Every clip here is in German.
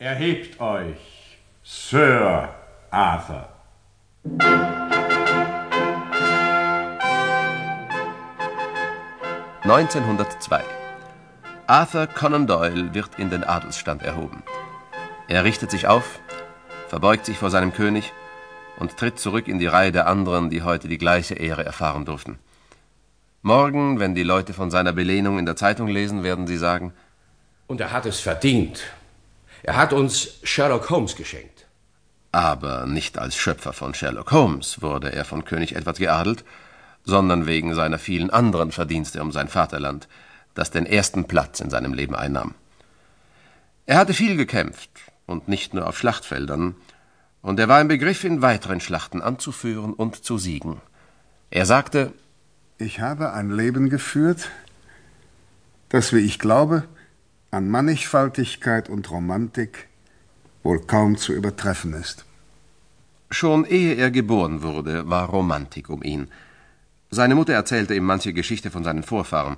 Erhebt euch, Sir Arthur. 1902. Arthur Conan Doyle wird in den Adelsstand erhoben. Er richtet sich auf, verbeugt sich vor seinem König und tritt zurück in die Reihe der anderen, die heute die gleiche Ehre erfahren durften. Morgen, wenn die Leute von seiner Belehnung in der Zeitung lesen, werden sie sagen, Und er hat es verdient. Er hat uns Sherlock Holmes geschenkt. aber nicht als Schöpfer von Sherlock Holmes wurde er von König Edward geadelt, sondern wegen seiner vielen anderen Verdienste um sein Vaterland, das den ersten Platz in seinem Leben einnahm. Er hatte viel gekämpft, und nicht nur auf Schlachtfeldern, und er war im Begriff, in weiteren Schlachten anzuführen und zu siegen. Er sagte, Ich habe ein Leben geführt, das, wie ich glaube, an Mannigfaltigkeit und Romantik wohl kaum zu übertreffen ist. Schon ehe er geboren wurde, war Romantik um ihn. Seine Mutter erzählte ihm manche Geschichte von seinen Vorfahren,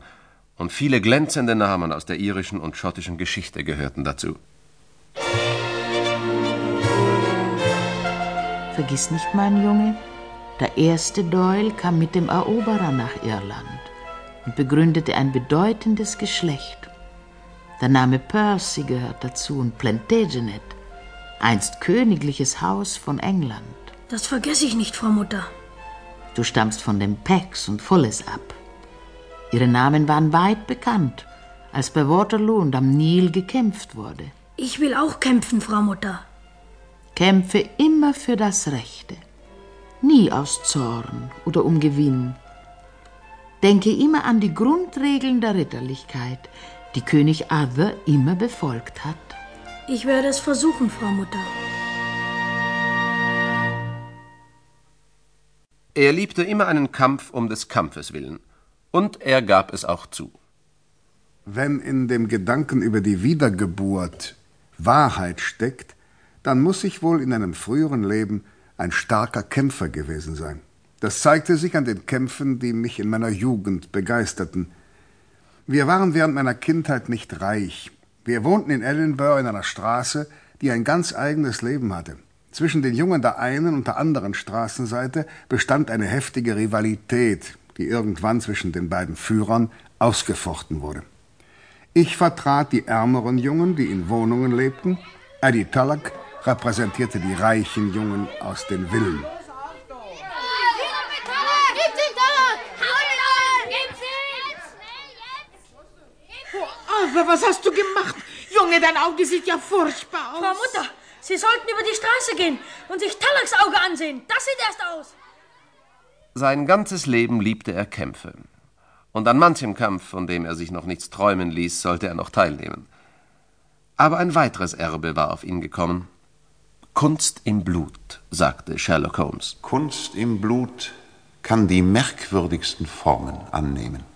und viele glänzende Namen aus der irischen und schottischen Geschichte gehörten dazu. Vergiss nicht, mein Junge, der erste Doyle kam mit dem Eroberer nach Irland und begründete ein bedeutendes Geschlecht. Der Name Percy gehört dazu und Plantagenet, einst königliches Haus von England. Das vergesse ich nicht, Frau Mutter. Du stammst von den Pecks und Folles ab. Ihre Namen waren weit bekannt, als bei Waterloo und am Nil gekämpft wurde. Ich will auch kämpfen, Frau Mutter. Kämpfe immer für das Rechte, nie aus Zorn oder um Gewinn. Denke immer an die Grundregeln der Ritterlichkeit, die König Arthur immer befolgt hat. Ich werde es versuchen, Frau Mutter. Er liebte immer einen Kampf um des Kampfes willen, und er gab es auch zu. Wenn in dem Gedanken über die Wiedergeburt Wahrheit steckt, dann muss ich wohl in einem früheren Leben ein starker Kämpfer gewesen sein. Das zeigte sich an den Kämpfen, die mich in meiner Jugend begeisterten. Wir waren während meiner Kindheit nicht reich. Wir wohnten in Edinburgh in einer Straße, die ein ganz eigenes Leben hatte. Zwischen den Jungen der einen und der anderen Straßenseite bestand eine heftige Rivalität, die irgendwann zwischen den beiden Führern ausgefochten wurde. Ich vertrat die ärmeren Jungen, die in Wohnungen lebten. Eddie Tullock repräsentierte die reichen Jungen aus den Villen. Aber was hast du gemacht? Junge, dein Auge sieht ja furchtbar aus. Frau Mutter, Sie sollten über die Straße gehen und sich Tallaks Auge ansehen. Das sieht erst aus. Sein ganzes Leben liebte er Kämpfe. Und an manchem Kampf, von dem er sich noch nichts träumen ließ, sollte er noch teilnehmen. Aber ein weiteres Erbe war auf ihn gekommen. Kunst im Blut, sagte Sherlock Holmes. Kunst im Blut kann die merkwürdigsten Formen annehmen.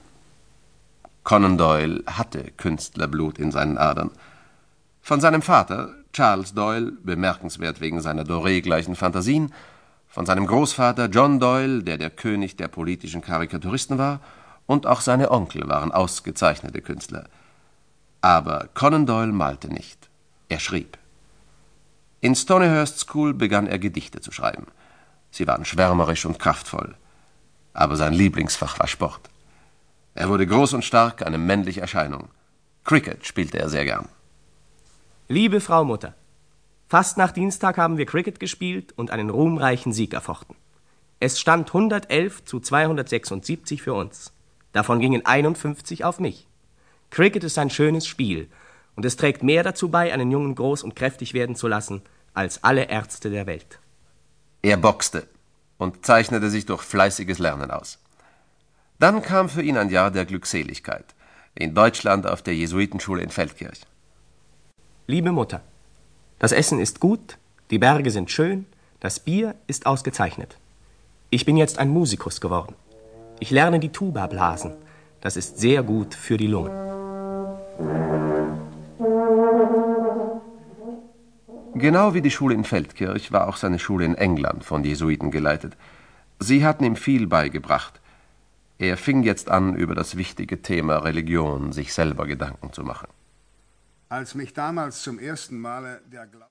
Conan Doyle hatte Künstlerblut in seinen Adern. Von seinem Vater, Charles Doyle, bemerkenswert wegen seiner Doré-gleichen Fantasien, von seinem Großvater John Doyle, der der König der politischen Karikaturisten war, und auch seine Onkel waren ausgezeichnete Künstler. Aber Conan Doyle malte nicht. Er schrieb. In Stonyhurst School begann er Gedichte zu schreiben. Sie waren schwärmerisch und kraftvoll. Aber sein Lieblingsfach war Sport. Er wurde groß und stark, eine männliche Erscheinung. Cricket spielte er sehr gern. Liebe Frau Mutter, fast nach Dienstag haben wir Cricket gespielt und einen ruhmreichen Sieg erfochten. Es stand 111 zu 276 für uns. Davon gingen 51 auf mich. Cricket ist ein schönes Spiel und es trägt mehr dazu bei, einen Jungen groß und kräftig werden zu lassen, als alle Ärzte der Welt. Er boxte und zeichnete sich durch fleißiges Lernen aus. Dann kam für ihn ein Jahr der Glückseligkeit, in Deutschland auf der Jesuitenschule in Feldkirch. Liebe Mutter, das Essen ist gut, die Berge sind schön, das Bier ist ausgezeichnet. Ich bin jetzt ein Musikus geworden. Ich lerne die Tuba blasen. Das ist sehr gut für die Lungen. Genau wie die Schule in Feldkirch war auch seine Schule in England von Jesuiten geleitet. Sie hatten ihm viel beigebracht. Er fing jetzt an, über das wichtige Thema Religion sich selber Gedanken zu machen. Als mich damals zum ersten Male der Gla